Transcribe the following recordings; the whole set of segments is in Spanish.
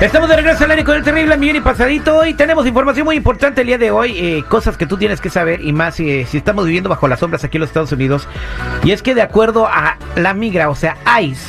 Estamos de regreso al aire con el terrible millón y pasadito. y tenemos información muy importante el día de hoy, eh, cosas que tú tienes que saber y más eh, si estamos viviendo bajo las sombras aquí en los Estados Unidos. Y es que de acuerdo a la migra, o sea, ICE,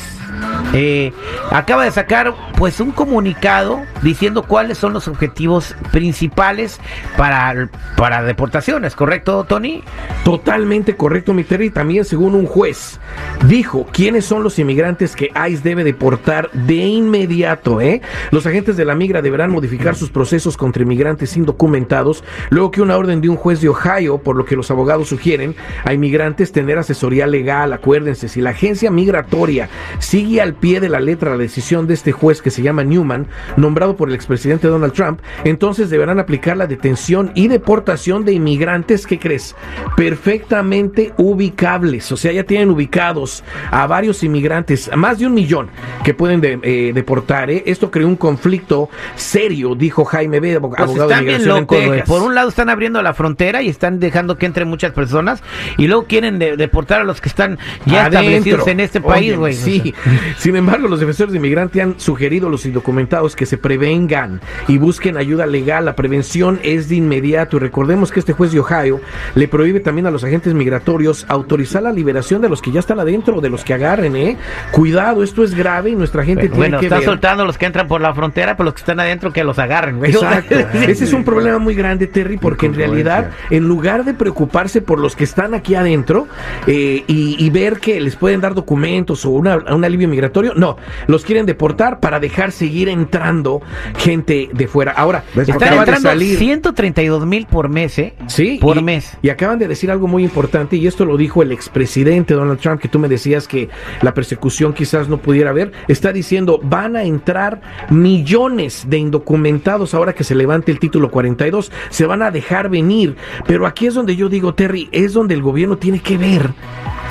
eh, acaba de sacar pues un comunicado diciendo cuáles son los objetivos principales para, para deportaciones, ¿correcto, Tony? Totalmente correcto, mi Terry. También según un juez dijo quiénes son los inmigrantes que ICE debe deportar de inmediato. ¿eh? Los agentes de la migra deberán modificar sus procesos contra inmigrantes indocumentados, luego que una orden de un juez de Ohio, por lo que los abogados sugieren a inmigrantes tener asesoría legal. Acuérdense, si la agencia migratoria sigue al pie de la letra la decisión de este juez que se llama Newman, nombrado por el expresidente Donald Trump, entonces deberán aplicar la detención y deportación de inmigrantes, ¿qué crees? Perfectamente ubicables, o sea, ya tienen ubicados a varios inmigrantes, más de un millón que pueden eh, deportar. ¿eh? Esto creó un conflicto serio, dijo Jaime B., pues abogado de migración Por un lado están abriendo la frontera y están dejando que entren muchas personas y luego quieren deportar a los que están ya establecidos en este país, güey. Sí, sin embargo, los defensores de inmigrantes han sugerido a los indocumentados que se prevengan y busquen ayuda legal. La prevención es de inmediato. Y recordemos que este juez de Ohio le prohíbe también a los agentes migratorios autorizar la liberación de los que ya están adentro, de los que agarren, ¿eh? Cuidado, esto es grave y nuestra gente tiene bueno, que está soltando los que entran por la frontera, pero los que están adentro que los agarren, güey. Exacto. Ese es un problema muy grande, Terry, porque en realidad, en lugar de preocuparse por los que están aquí adentro eh, y, ver que les pueden dar documentos o una, un alivio migratorio, no, los quieren deportar para dejar seguir entrando gente de fuera. Ahora, están entrando 132 mil por mes, ¿eh? Sí. Por mes. Y acaban de decir algo muy importante, y esto lo dijo el expresidente Donald Trump, que tú me decías que la persecución quizás no pudiera haber. Está diciendo, van a entrar millones de indocumentados ahora que se levante el título 42. Se van a dejar venir. Pero aquí es donde yo digo, Terry, es donde el gobierno tiene que ver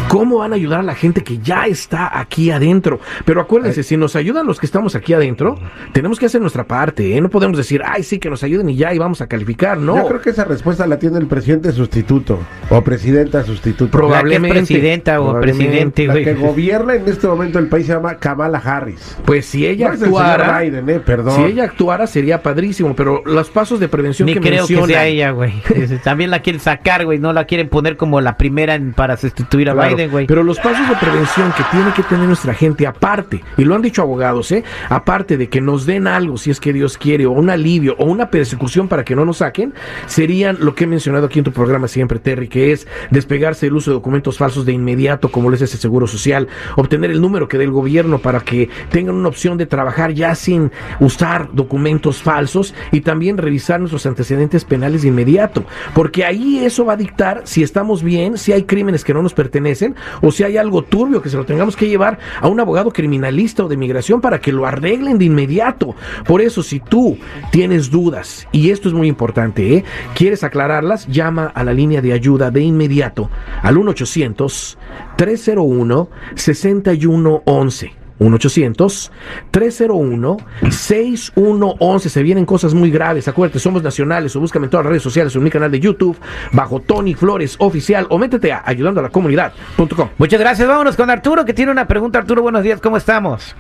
¿Cómo van a ayudar a la gente que ya está aquí adentro? Pero acuérdense, si nos ayudan los que estamos aquí adentro, tenemos que hacer nuestra parte. ¿eh? No podemos decir, ay, sí, que nos ayuden y ya, y vamos a calificar. No. Yo creo que esa respuesta la tiene el presidente sustituto o presidenta sustituto. Probablemente. presidenta o presidente. La que gobierna en este momento el país se llama Kamala Harris. Pues si ella actuara. ¿eh? Perdón. Si ella actuara sería padrísimo, pero los pasos de prevención Ni creo que sea ella, güey. También la quieren sacar, güey. No la quieren poner como la primera para sustituir a Biden. Pero los pasos de prevención que tiene que tener nuestra gente, aparte, y lo han dicho abogados, ¿eh? aparte de que nos den algo, si es que Dios quiere, o un alivio, o una persecución para que no nos saquen, serían lo que he mencionado aquí en tu programa siempre, Terry, que es despegarse del uso de documentos falsos de inmediato, como lo es ese seguro social, obtener el número que dé el gobierno para que tengan una opción de trabajar ya sin usar documentos falsos y también revisar nuestros antecedentes penales de inmediato, porque ahí eso va a dictar si estamos bien, si hay crímenes que no nos pertenecen, o si hay algo turbio que se lo tengamos que llevar a un abogado criminalista o de migración para que lo arreglen de inmediato. Por eso, si tú tienes dudas, y esto es muy importante, ¿eh? quieres aclararlas, llama a la línea de ayuda de inmediato al 1-800-301-6111. 1-800-301-6111. Se vienen cosas muy graves. Acuérdate, somos nacionales o búscame en todas las redes sociales o en mi canal de YouTube bajo Tony Flores Oficial o métete a ayudando a la comunidad.com. Muchas gracias. Vámonos con Arturo que tiene una pregunta. Arturo, buenos días. ¿Cómo estamos?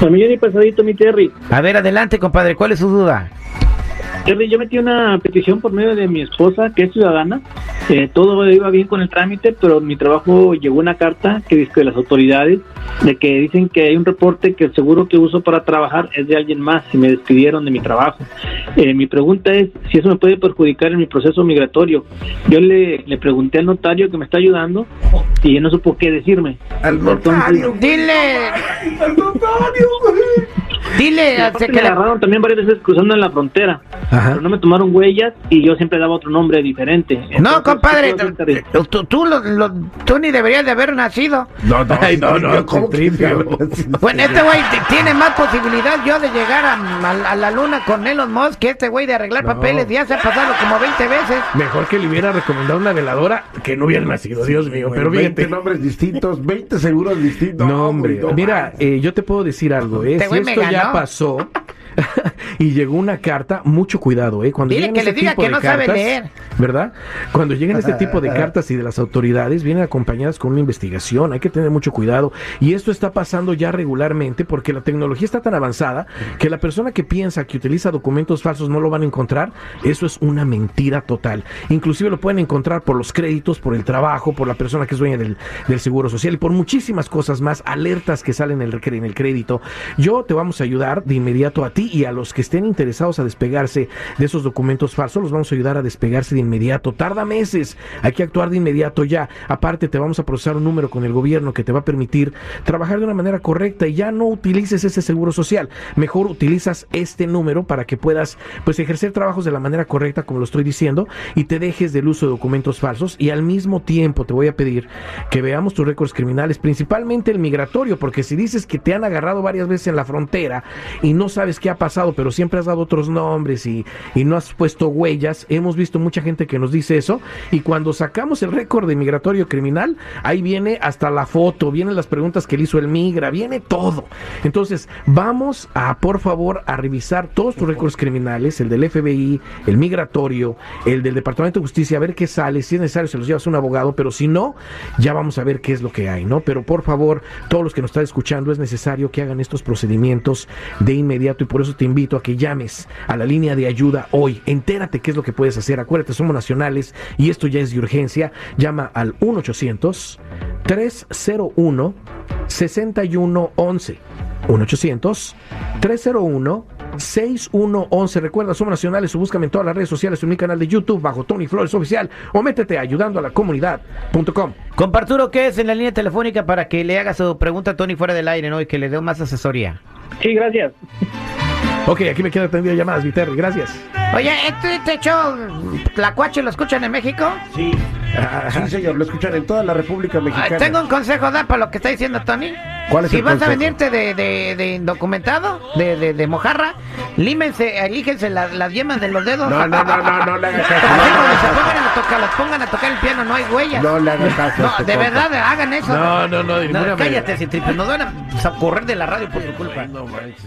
Familia y pasadito, mi Terry. A ver, adelante, compadre. ¿Cuál es su duda? Terry, yo metí una petición por medio de mi esposa, que es ciudadana. Eh, todo iba bien con el trámite, pero mi trabajo llegó una carta que dice de las autoridades de que dicen que hay un reporte que el seguro que uso para trabajar es de alguien más y me despidieron de mi trabajo. Eh, mi pregunta es si eso me puede perjudicar en mi proceso migratorio. Yo le, le pregunté al notario que me está ayudando y él no supo qué decirme. Al notario. Dile. Al notario. Dile. que me agarraron también varias veces cruzando en la frontera. Pero no me tomaron huellas y yo siempre daba otro nombre diferente. no, compadre, tú, tú, tú, ni deberías de haber nacido. No, no, no, no, Bueno, este güey tiene más posibilidad yo de llegar a, la luna con Elon Musk que este güey de arreglar papeles. Ya se ha pasado como 20 veces. Mejor que le hubiera recomendado una veladora que no hubiera nacido, Dios mío. pero 20 nombres distintos, 20 seguros distintos. No, hombre. Mira, eh, yo te puedo decir algo. ¿eh? Este si esto ya pasó y llegó una carta, mucho cuidado, ¿eh? Cuando Dile que ese le diga tipo que de no sabe cartas, leer. ¿Verdad? Cuando llegan este tipo de cartas y de las autoridades, vienen acompañadas con una investigación, hay que tener mucho cuidado. Y esto está pasando ya regularmente porque la tecnología está tan avanzada que la persona que piensa que utiliza documentos falsos no lo van a encontrar, eso es una mentira total. Inclusive lo pueden encontrar por los créditos, por el trabajo, por la persona que es dueña del, del seguro social y por muchísimas cosas más, alertas que salen en el, en el crédito. Yo te vamos a ayudar de inmediato a ti y a los que estén interesados a despegarse de esos documentos falsos, los vamos a ayudar a despegarse de inmediato. Tarda meses, hay que actuar de inmediato ya. Aparte, te vamos a procesar un número con el gobierno que te va a permitir trabajar de una manera correcta y ya no utilices ese seguro social. Mejor utilizas este número para que puedas pues ejercer trabajos de la manera correcta, como lo estoy diciendo, y te dejes del uso de documentos falsos. Y al mismo tiempo te voy a pedir que veamos tus récords criminales, principalmente el migratorio, porque si dices que te han agarrado varias veces en la frontera y no sabes qué ha pasado, pero siempre has dado otros nombres y, y no has puesto huellas, hemos visto mucha gente que nos dice eso, y cuando sacamos el récord de migratorio criminal, ahí viene hasta la foto, vienen las preguntas que le hizo el migra, viene todo. Entonces, vamos a, por favor, a revisar todos tus récords criminales, el del FBI, el migratorio, el del Departamento de Justicia, a ver qué sale, si es necesario se los llevas a un abogado, pero si no, ya vamos a ver qué es lo que hay, ¿no? Pero por favor, todos los que nos están escuchando, es necesario que hagan estos procedimientos de inmediato y por eso te invito a que llames a la línea de ayuda hoy. Entérate qué es lo que puedes hacer. Acuérdate, somos nacionales y esto ya es de urgencia. Llama al 1 800 301 6111 1 800 301 6111 Recuerda, somos nacionales o búscame en todas las redes sociales en mi canal de YouTube bajo Tony Flores Oficial o métete a ayudando a la comunidad.com. Con Arturo, ¿qué es en la línea telefónica para que le haga su pregunta a Tony fuera del aire, ¿no? Y que le dé más asesoría. Sí, gracias. Ok, aquí me quedo atendido llamadas, Viterri, gracias. Oye, ¿este, este show, Tlacuache, lo escuchan en México? Sí, sí, señor, lo escuchan en toda la República Ah, Mexicana. tengo un consejo, da, para lo que está diciendo Tony. ¿Cuál es si el vas a venirte de, de, de indocumentado, de, de, de mojarra, límense, elígense las, las yemas de los dedos. No, no, no, no, no le hagas Así caso. se pongan a tocar, las pongan a tocar el piano, no hay huellas. No le hagas caso. No, este de verdad, hagan eso. No, no, no, ninguna cállate, manera. Citripe, nos van a correr de la radio por tu culpa. No manches.